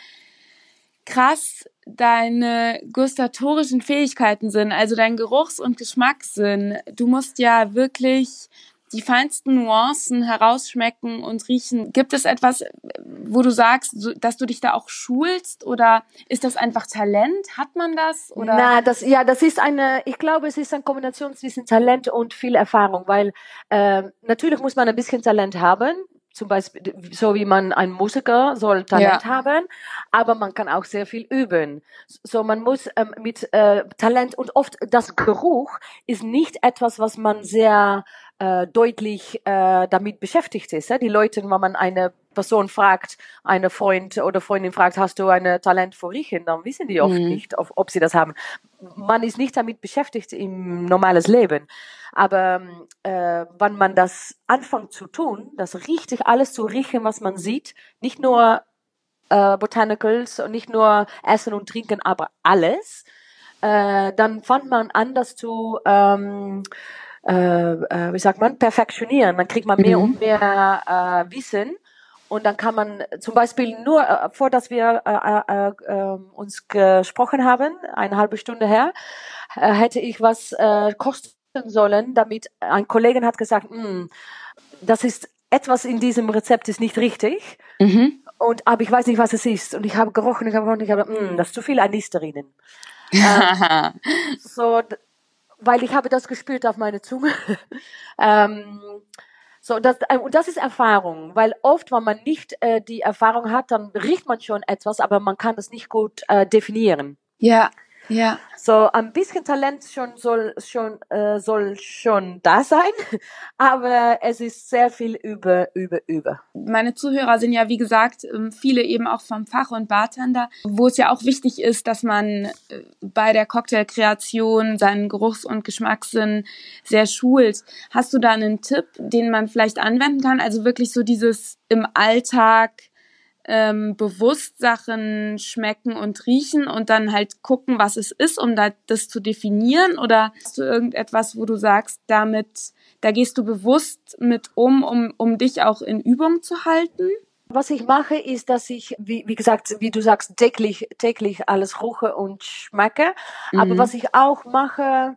Speaker 1: krass deine gustatorischen Fähigkeiten sind, also dein Geruchs- und Geschmackssinn. Du musst ja wirklich die feinsten Nuancen herausschmecken und riechen. Gibt es etwas, wo du sagst, dass du dich da auch schulst oder ist das einfach Talent? Hat man das? Oder?
Speaker 2: Na, das ja, das ist eine. Ich glaube, es ist eine Kombination zwischen Talent und viel Erfahrung, weil äh, natürlich muss man ein bisschen Talent haben zum Beispiel, so wie man ein Musiker soll Talent ja. haben, aber man kann auch sehr viel üben. So man muss ähm, mit äh, Talent und oft das Geruch ist nicht etwas, was man sehr äh, deutlich äh, damit beschäftigt ist. Ja? Die Leute, wenn man eine Person fragt, eine Freund oder Freundin fragt, hast du ein Talent für Riechen, dann wissen die oft mhm. nicht, ob, ob, sie das haben. Man ist nicht damit beschäftigt im normales Leben. Aber äh, wenn man das anfängt zu tun, das richtig alles zu riechen, was man sieht, nicht nur äh, Botanicals und nicht nur Essen und Trinken, aber alles, äh, dann fängt man an, das zu ähm, äh, äh, wie sagt man, perfektionieren. Dann kriegt man mehr mhm. und mehr äh, Wissen. Und dann kann man zum Beispiel nur, äh, vor dass wir äh, äh, äh, uns gesprochen haben, eine halbe Stunde her, äh, hätte ich was äh, kosten sollen, damit ein Kollege hat gesagt, hm, das ist etwas in diesem Rezept ist nicht richtig. Mhm. Und aber ich weiß nicht, was es ist. Und ich habe gerochen, ich habe gerochen, ich habe, hm, das ist zu viel Anis drinnen. ähm, so, weil ich habe das gespürt auf meine Zunge. ähm, so, das, äh, und das ist Erfahrung, weil oft, wenn man nicht äh, die Erfahrung hat, dann riecht man schon etwas, aber man kann es nicht gut äh, definieren.
Speaker 1: Ja, ja.
Speaker 2: So ein bisschen Talent schon soll schon äh, soll schon da sein, aber es ist sehr viel über über über.
Speaker 1: Meine Zuhörer sind ja wie gesagt ähm, viele eben auch vom Fach und Bartender, wo es ja auch wichtig ist, dass man äh, bei der Cocktailkreation seinen Geruchs- und Geschmackssinn sehr schult. Hast du da einen Tipp, den man vielleicht anwenden kann? Also wirklich so dieses im Alltag ähm, bewusst Sachen schmecken und riechen und dann halt gucken, was es ist, um da, das zu definieren? Oder hast du irgendetwas, wo du sagst, damit, da gehst du bewusst mit um, um, um dich auch in Übung zu halten?
Speaker 2: Was ich mache, ist, dass ich, wie, wie gesagt, wie du sagst, täglich, täglich alles ruche und schmecke. Mhm. Aber was ich auch mache,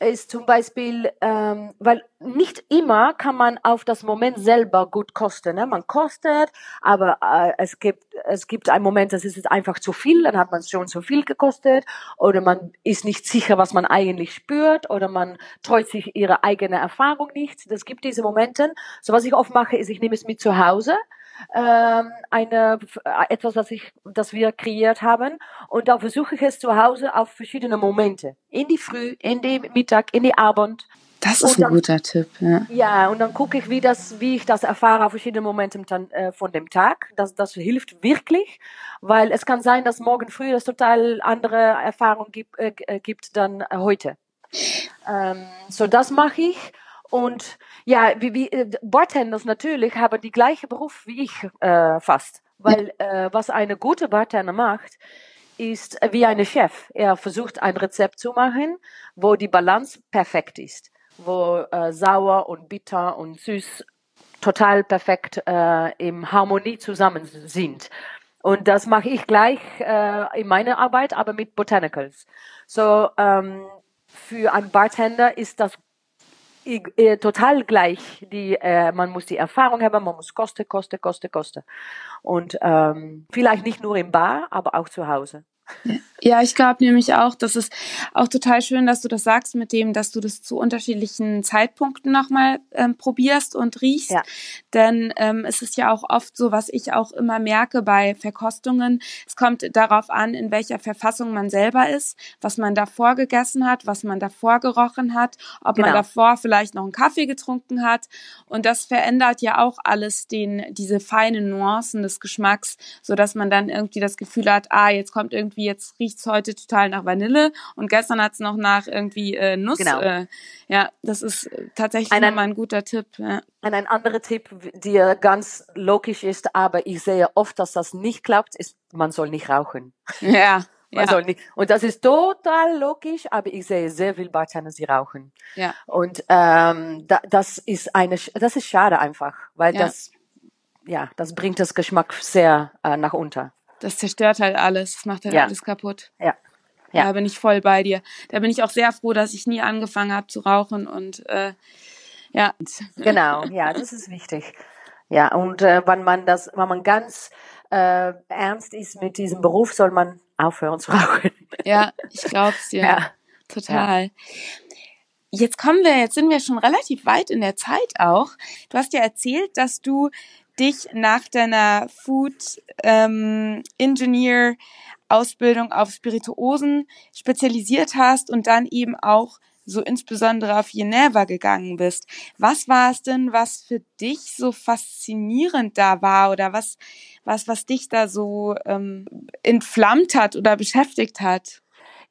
Speaker 2: ist zum Beispiel, ähm, weil nicht immer kann man auf das Moment selber gut kosten. Ne? Man kostet, aber äh, es gibt es gibt einen Moment, das ist einfach zu viel, dann hat man schon zu viel gekostet, oder man ist nicht sicher, was man eigentlich spürt, oder man treut sich ihre eigene Erfahrung nicht. Das gibt diese Momente. So was ich oft mache, ist, ich nehme es mit zu Hause ähm, eine äh, etwas, was ich, das wir kreiert haben. Und da versuche ich es zu Hause auf verschiedene Momente. In die Früh, in die Mittag, in die Abend.
Speaker 1: Das ist dann, ein guter Tipp, ja.
Speaker 2: Ja, und dann gucke ich, wie das, wie ich das erfahre auf verschiedene Momente äh, von dem Tag. Das, das hilft wirklich, weil es kann sein, dass morgen früh es total andere Erfahrung gibt, äh, äh gibt dann heute. Ähm, so das mache ich. Und ja, wie, wie äh, Bartenders natürlich haben die gleiche Beruf wie ich äh, fast. Weil äh, was eine gute Bartender macht, ist wie eine Chef. Er versucht ein Rezept zu machen, wo die Balance perfekt ist, wo äh, sauer und bitter und süß total perfekt äh, im Harmonie zusammen sind. Und das mache ich gleich äh, in meiner Arbeit, aber mit Botanicals. So ähm, für einen Bartender ist das äh, total gleich. Die, äh, man muss die Erfahrung haben, man muss koste, koste, koste, koste. Und ähm, vielleicht nicht nur im Bar, aber auch zu Hause.
Speaker 1: Ja, ich glaube nämlich auch, das ist auch total schön, dass du das sagst mit dem, dass du das zu unterschiedlichen Zeitpunkten nochmal ähm, probierst und riechst. Ja. Denn ähm, es ist ja auch oft so, was ich auch immer merke bei Verkostungen, es kommt darauf an, in welcher Verfassung man selber ist, was man davor gegessen hat, was man davor gerochen hat, ob genau. man davor vielleicht noch einen Kaffee getrunken hat. Und das verändert ja auch alles den, diese feinen Nuancen des Geschmacks, so dass man dann irgendwie das Gefühl hat, ah, jetzt kommt irgendwie, jetzt riecht's heute total nach Vanille und gestern hat's noch nach irgendwie äh, Nuss. Genau. Äh, ja, das ist tatsächlich ein, nochmal ein guter Tipp. Ja.
Speaker 2: Und ein anderer Tipp, der ganz logisch ist, aber ich sehe oft, dass das nicht klappt, ist, man soll nicht rauchen.
Speaker 1: Ja.
Speaker 2: Man ja. soll nicht. Und das ist total logisch, aber ich sehe sehr viel Bartender, die rauchen.
Speaker 1: Ja.
Speaker 2: Und ähm, da, das ist eine, das ist schade einfach, weil ja. das, ja, das bringt das Geschmack sehr äh, nach unten.
Speaker 1: Das zerstört halt alles, das macht halt ja. alles kaputt.
Speaker 2: Ja.
Speaker 1: Ja. Da bin ich voll bei dir. Da bin ich auch sehr froh, dass ich nie angefangen habe zu rauchen und äh, ja.
Speaker 2: Genau, ja, das ist wichtig. Ja, und äh, wenn man das, wenn man ganz äh, ernst ist mit diesem Beruf, soll man aufhören zu rauchen.
Speaker 1: Ja, ich glaub's dir. Ja. Total. Ja. Jetzt kommen wir, jetzt sind wir schon relativ weit in der Zeit auch. Du hast ja erzählt, dass du dich nach deiner Food ähm, Engineer Ausbildung auf Spirituosen spezialisiert hast und dann eben auch so insbesondere auf Geneva gegangen bist. Was war es denn, was für dich so faszinierend da war oder was, was, was dich da so ähm, entflammt hat oder beschäftigt hat?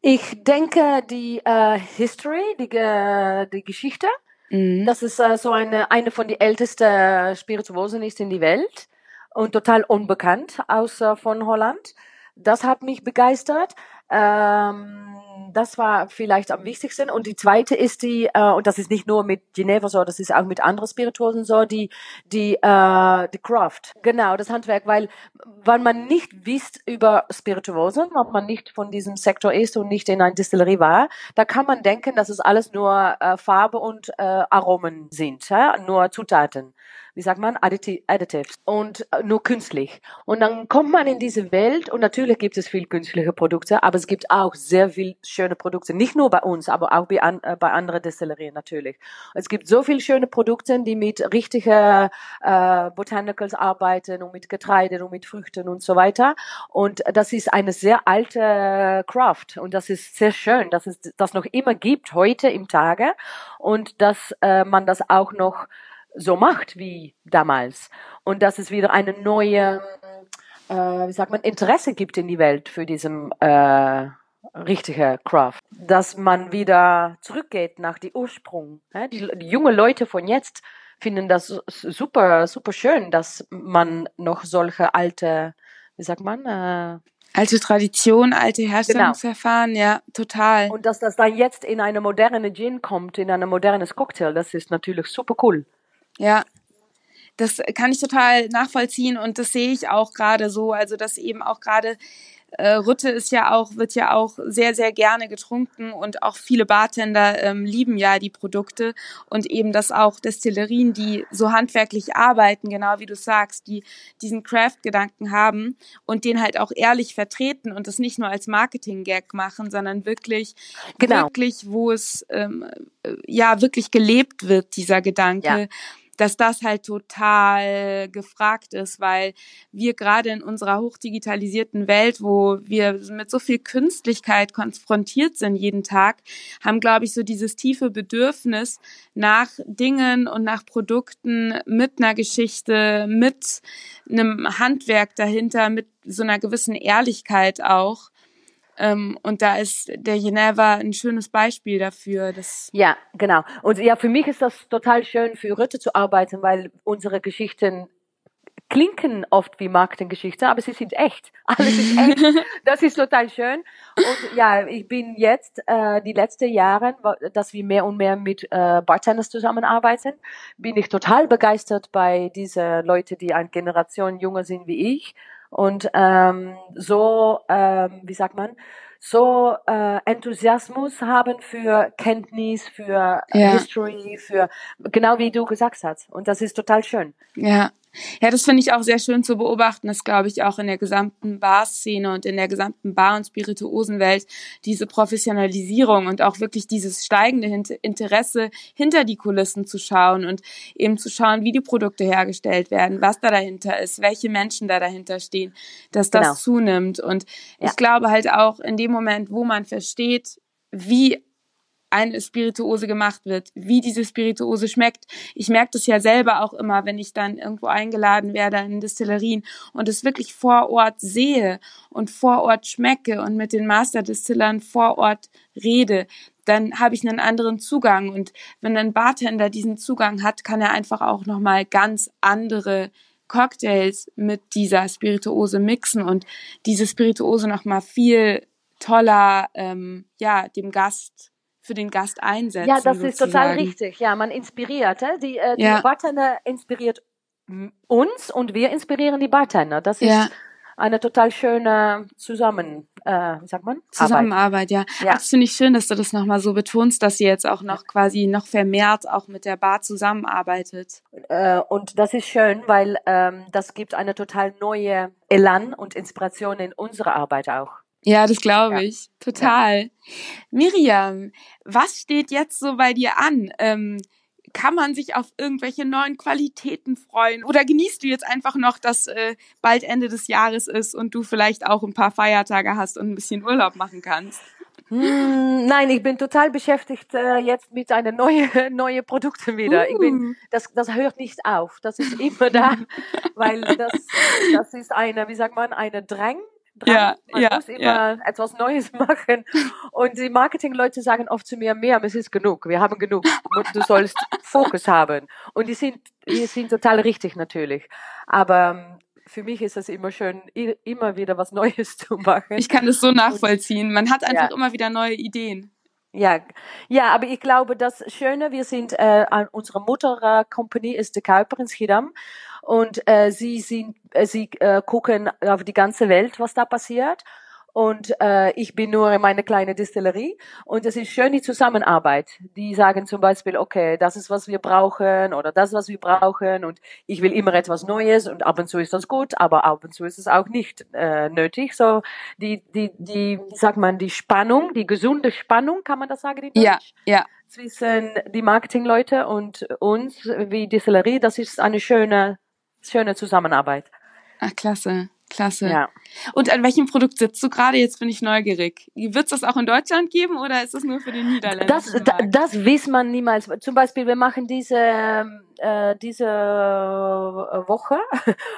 Speaker 2: Ich denke, die äh, History, die, äh, die Geschichte, mhm. das ist äh, so eine, eine von den ältesten Spirituosen ist in die Welt und total unbekannt außer von Holland. Das hat mich begeistert. Ähm, das war vielleicht am wichtigsten. Und die zweite ist die, äh, und das ist nicht nur mit Geneva so, das ist auch mit anderen Spirituosen so, die, die, äh, die Craft. Genau, das Handwerk, weil, wenn man nicht wisst über Spirituosen, wenn man nicht von diesem Sektor ist und nicht in einer Distillerie war, da kann man denken, dass es alles nur äh, Farbe und äh, Aromen sind, ja? nur Zutaten wie sagt man, Additives und äh, nur künstlich. Und dann kommt man in diese Welt und natürlich gibt es viel künstliche Produkte, aber es gibt auch sehr viel schöne Produkte, nicht nur bei uns, aber auch bei, an, äh, bei anderen Destillerien natürlich. Es gibt so viele schöne Produkte, die mit richtigen äh, Botanicals arbeiten und mit Getreide und mit Früchten und so weiter. Und das ist eine sehr alte Craft und das ist sehr schön, dass es das noch immer gibt heute im Tage und dass äh, man das auch noch so macht wie damals und dass es wieder eine neue, äh, wie sagt man, Interesse gibt in die Welt für diesen äh, richtige Craft, dass man wieder zurückgeht nach die Ursprung. Die, die junge Leute von jetzt finden das super, super schön, dass man noch solche alte, wie sagt man, äh,
Speaker 1: Alte Tradition, alte Herstellungsverfahren, genau. ja, total.
Speaker 2: Und dass das dann jetzt in eine moderne Gin kommt, in ein modernes Cocktail, das ist natürlich super cool.
Speaker 1: Ja, das kann ich total nachvollziehen und das sehe ich auch gerade so. Also, dass eben auch gerade äh, Rütte ist ja auch, wird ja auch sehr, sehr gerne getrunken und auch viele Bartender ähm, lieben ja die Produkte und eben, dass auch Destillerien, die so handwerklich arbeiten, genau wie du sagst, die diesen Craft-Gedanken haben und den halt auch ehrlich vertreten und das nicht nur als Marketing-Gag machen, sondern wirklich, genau. wirklich, wo es ähm, äh, ja wirklich gelebt wird, dieser Gedanke. Ja dass das halt total gefragt ist, weil wir gerade in unserer hochdigitalisierten Welt, wo wir mit so viel Künstlichkeit konfrontiert sind jeden Tag, haben, glaube ich, so dieses tiefe Bedürfnis nach Dingen und nach Produkten mit einer Geschichte, mit einem Handwerk dahinter, mit so einer gewissen Ehrlichkeit auch, ähm, und da ist der Geneva ein schönes Beispiel dafür. Dass
Speaker 2: ja, genau. Und ja, für mich ist das total schön, für Rütte zu arbeiten, weil unsere Geschichten klinken oft wie Marketinggeschichten, aber sie sind echt. Alles ist echt. Das ist total schön. Und ja, ich bin jetzt äh, die letzten Jahre, dass wir mehr und mehr mit äh, Bartenders zusammenarbeiten, bin ich total begeistert bei diese Leute, die eine Generation jünger sind wie ich und ähm, so, ähm, wie sagt man, so äh, Enthusiasmus haben für Kenntnis, für ja. History, für genau wie du gesagt hast. Und das ist total schön.
Speaker 1: Ja, Ja, das finde ich auch sehr schön zu beobachten, dass, glaube ich, auch in der gesamten Barszene und in der gesamten Bar- und Spirituosenwelt diese Professionalisierung und auch wirklich dieses steigende Interesse hinter die Kulissen zu schauen und eben zu schauen, wie die Produkte hergestellt werden, was da dahinter ist, welche Menschen da dahinter stehen, dass das genau. zunimmt. Und ja. ich glaube halt auch in dem Moment, wo man versteht, wie eine Spirituose gemacht wird, wie diese Spirituose schmeckt. Ich merke das ja selber auch immer, wenn ich dann irgendwo eingeladen werde in Distillerien und es wirklich vor Ort sehe und vor Ort schmecke und mit den Masterdistillern vor Ort rede, dann habe ich einen anderen Zugang und wenn ein Bartender diesen Zugang hat, kann er einfach auch noch mal ganz andere Cocktails mit dieser Spirituose mixen und diese Spirituose noch mal viel toller ähm, ja dem Gast für den Gast einsetzen.
Speaker 2: Ja, das sozusagen. ist total richtig. Ja, man inspiriert. Äh? Die, äh, die ja. Bartender inspiriert uns und wir inspirieren die Bartender. Das ist ja. eine total schöne Zusammen, äh, wie sagt man?
Speaker 1: Zusammenarbeit, ja. ja. Das finde ich schön, dass du das nochmal so betonst, dass ihr jetzt auch noch quasi noch vermehrt auch mit der Bar zusammenarbeitet.
Speaker 2: Äh, und das ist schön, weil ähm, das gibt eine total neue Elan und Inspiration in unsere Arbeit auch.
Speaker 1: Ja, das glaube ich. Total. Ja. Miriam, was steht jetzt so bei dir an? Ähm, kann man sich auf irgendwelche neuen Qualitäten freuen? Oder genießt du jetzt einfach noch, dass äh, bald Ende des Jahres ist und du vielleicht auch ein paar Feiertage hast und ein bisschen Urlaub machen kannst?
Speaker 2: Hm, nein, ich bin total beschäftigt äh, jetzt mit einer neue neue Produkte wieder. Ich bin, uh. das, das hört nicht auf. Das ist immer da, weil das, das ist eine, wie sagt man, eine Drang dran. Ja, Man ja, muss immer ja. etwas Neues machen. Und die Marketingleute sagen oft zu mir, mehr, es ist genug. Wir haben genug. Du sollst Fokus haben. Und die sind, die sind total richtig natürlich. Aber ähm, für mich ist es immer schön, immer wieder was Neues zu machen.
Speaker 1: Ich kann das so nachvollziehen. Man hat einfach ja. immer wieder neue Ideen.
Speaker 2: Ja, ja, aber ich glaube, das Schöne, wir sind, äh, unsere Mutter-Company ist der Kuiper in Schiedam und äh, sie sind, äh, sie äh, gucken auf die ganze Welt, was da passiert. Und äh, ich bin nur in meine kleine Distillerie. Und es ist schön die Zusammenarbeit. Die sagen zum Beispiel, okay, das ist, was wir brauchen oder das, was wir brauchen. Und ich will immer etwas Neues. Und ab und zu ist das gut, aber ab und zu ist es auch nicht äh, nötig. So die, die, die, sagt man, die Spannung, die gesunde Spannung, kann man das sagen in
Speaker 1: Deutsch? Ja, ja.
Speaker 2: Zwischen die Marketingleute und uns wie Distillerie, das ist eine schöne schöne Zusammenarbeit.
Speaker 1: Ach, klasse. Klasse. Ja. Und an welchem Produkt sitzt du gerade? Jetzt bin ich neugierig. Wird es das auch in Deutschland geben oder ist es nur für den Niederländer?
Speaker 2: Das, das, das weiß man niemals. Zum Beispiel, wir machen diese, äh, diese Woche,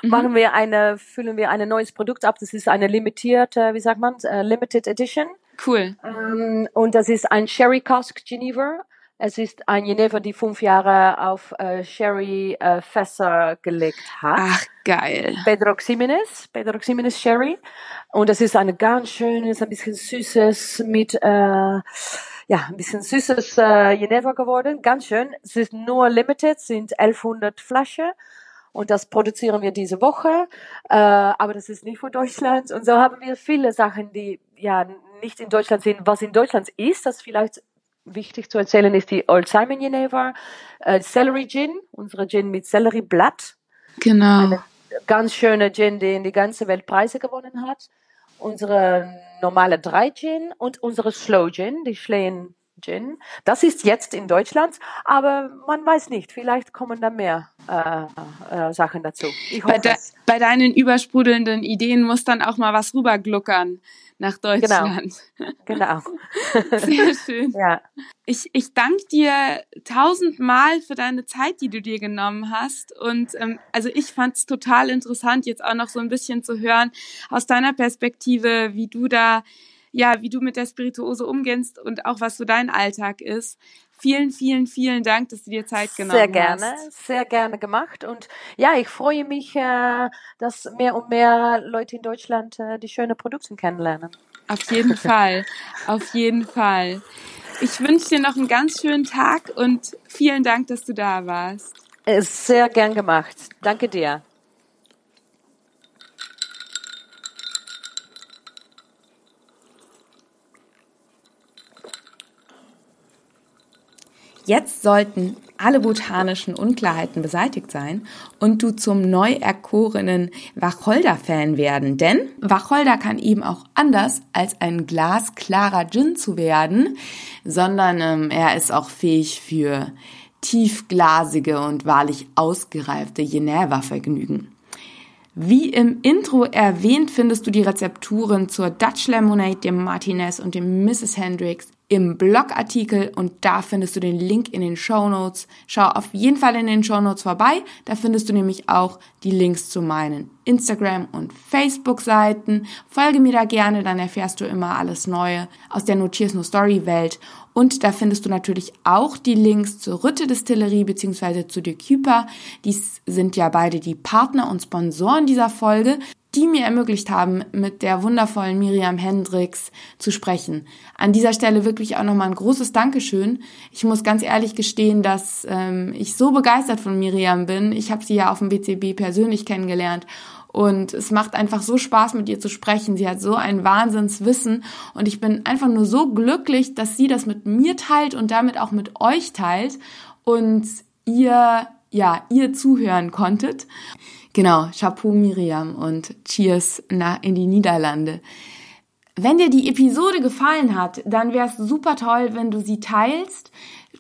Speaker 2: mhm. machen wir eine, füllen wir ein neues Produkt ab. Das ist eine limitierte, wie sagt man, uh, Limited Edition.
Speaker 1: Cool.
Speaker 2: Ähm, und das ist ein Sherry Cask Geneva. Es ist ein Genever, die fünf Jahre auf äh, Sherry äh, Fässer gelegt hat.
Speaker 1: Ach, geil.
Speaker 2: Pedro Ximenez, Pedro Ximenez Sherry. Und es ist eine ganz schönes, ein bisschen süßes mit, äh, ja, ein bisschen süßes äh, Genever geworden. Ganz schön. Es ist nur limited, sind 1100 Flaschen. Und das produzieren wir diese Woche. Äh, aber das ist nicht für Deutschland. Und so haben wir viele Sachen, die ja nicht in Deutschland sind. Was in Deutschland ist, das vielleicht wichtig zu erzählen ist die Old Simon Geneva, äh, Celery Gin, unsere Gin mit Sellerieblatt.
Speaker 1: Genau. Eine
Speaker 2: ganz schöne Gin, die in die ganze Welt Preise gewonnen hat. Unsere normale Drei Gin und unsere Slow Gin, die Schleen Gin. Das ist jetzt in Deutschland, aber man weiß nicht. Vielleicht kommen da mehr äh, äh, Sachen dazu.
Speaker 1: Bei, de bei, deinen übersprudelnden Ideen muss dann auch mal was rübergluckern nach genau. Deutschland.
Speaker 2: Genau.
Speaker 1: genau. Sehr schön. Ja. Ich, ich danke dir tausendmal für deine Zeit, die du dir genommen hast. Und ähm, also ich fand es total interessant, jetzt auch noch so ein bisschen zu hören aus deiner Perspektive, wie du da ja, wie du mit der Spirituose umgehst und auch was so dein Alltag ist. Vielen, vielen, vielen Dank, dass du dir Zeit genommen hast.
Speaker 2: Sehr gerne,
Speaker 1: hast.
Speaker 2: sehr gerne gemacht. Und ja, ich freue mich, äh, dass mehr und mehr Leute in Deutschland äh, die schönen Produkte kennenlernen.
Speaker 1: Auf jeden Fall, auf jeden Fall. Ich wünsche dir noch einen ganz schönen Tag und vielen Dank, dass du da warst.
Speaker 2: Sehr gern gemacht. Danke dir.
Speaker 1: Jetzt sollten alle botanischen Unklarheiten beseitigt sein und du zum neu erkorenen Wacholder-Fan werden. Denn Wacholder kann eben auch anders als ein glasklarer Gin zu werden, sondern ähm, er ist auch fähig für tiefglasige und wahrlich ausgereifte Geneva-Vergnügen. Wie im Intro erwähnt, findest du die Rezepturen zur Dutch Lemonade, dem Martinez und dem Mrs. Hendricks im Blogartikel und da findest du den Link in den Show Notes. Schau auf jeden Fall in den Show Notes vorbei. Da findest du nämlich auch die Links zu meinen Instagram- und Facebook-Seiten. Folge mir da gerne, dann erfährst du immer alles Neue aus der No Cheers No Story Welt. Und da findest du natürlich auch die Links zur Rütte Distillerie bzw. zu The Küper. Dies sind ja beide die Partner und Sponsoren dieser Folge die mir ermöglicht haben, mit der wundervollen Miriam Hendricks zu sprechen. An dieser Stelle wirklich auch nochmal ein großes Dankeschön. Ich muss ganz ehrlich gestehen, dass ähm, ich so begeistert von Miriam bin. Ich habe sie ja auf dem WCB persönlich kennengelernt und es macht einfach so Spaß, mit ihr zu sprechen. Sie hat so ein Wahnsinnswissen und ich bin einfach nur so glücklich, dass sie das mit mir teilt und damit auch mit euch teilt und ihr, ja, ihr zuhören konntet. Genau, Chapeau Miriam und Cheers in die Niederlande. Wenn dir die Episode gefallen hat, dann wäre es super toll, wenn du sie teilst.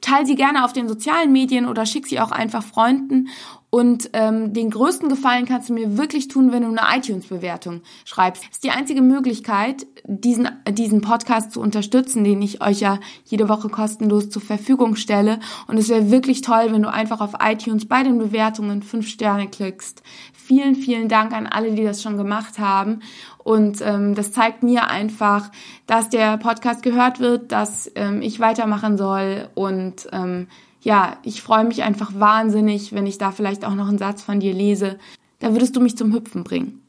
Speaker 1: Teil sie gerne auf den sozialen Medien oder schick sie auch einfach Freunden und ähm, den größten Gefallen kannst du mir wirklich tun, wenn du eine iTunes-Bewertung schreibst. Das ist die einzige Möglichkeit, diesen, diesen Podcast zu unterstützen, den ich euch ja jede Woche kostenlos zur Verfügung stelle. Und es wäre wirklich toll, wenn du einfach auf iTunes bei den Bewertungen fünf Sterne klickst. Vielen, vielen Dank an alle, die das schon gemacht haben. Und ähm, das zeigt mir einfach, dass der Podcast gehört wird, dass ähm, ich weitermachen soll und ähm, ja, ich freue mich einfach wahnsinnig, wenn ich da vielleicht auch noch einen Satz von dir lese. Da würdest du mich zum Hüpfen bringen.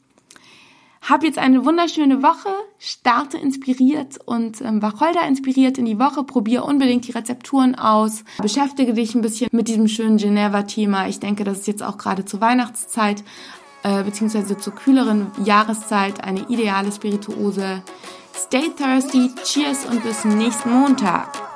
Speaker 1: Hab jetzt eine wunderschöne Woche, starte inspiriert und ähm, Wacholder inspiriert in die Woche. Probier unbedingt die Rezepturen aus. Beschäftige dich ein bisschen mit diesem schönen Geneva-Thema. Ich denke, das ist jetzt auch gerade zur Weihnachtszeit äh, beziehungsweise zur kühleren Jahreszeit eine ideale Spirituose. Stay thirsty, cheers und bis nächsten Montag.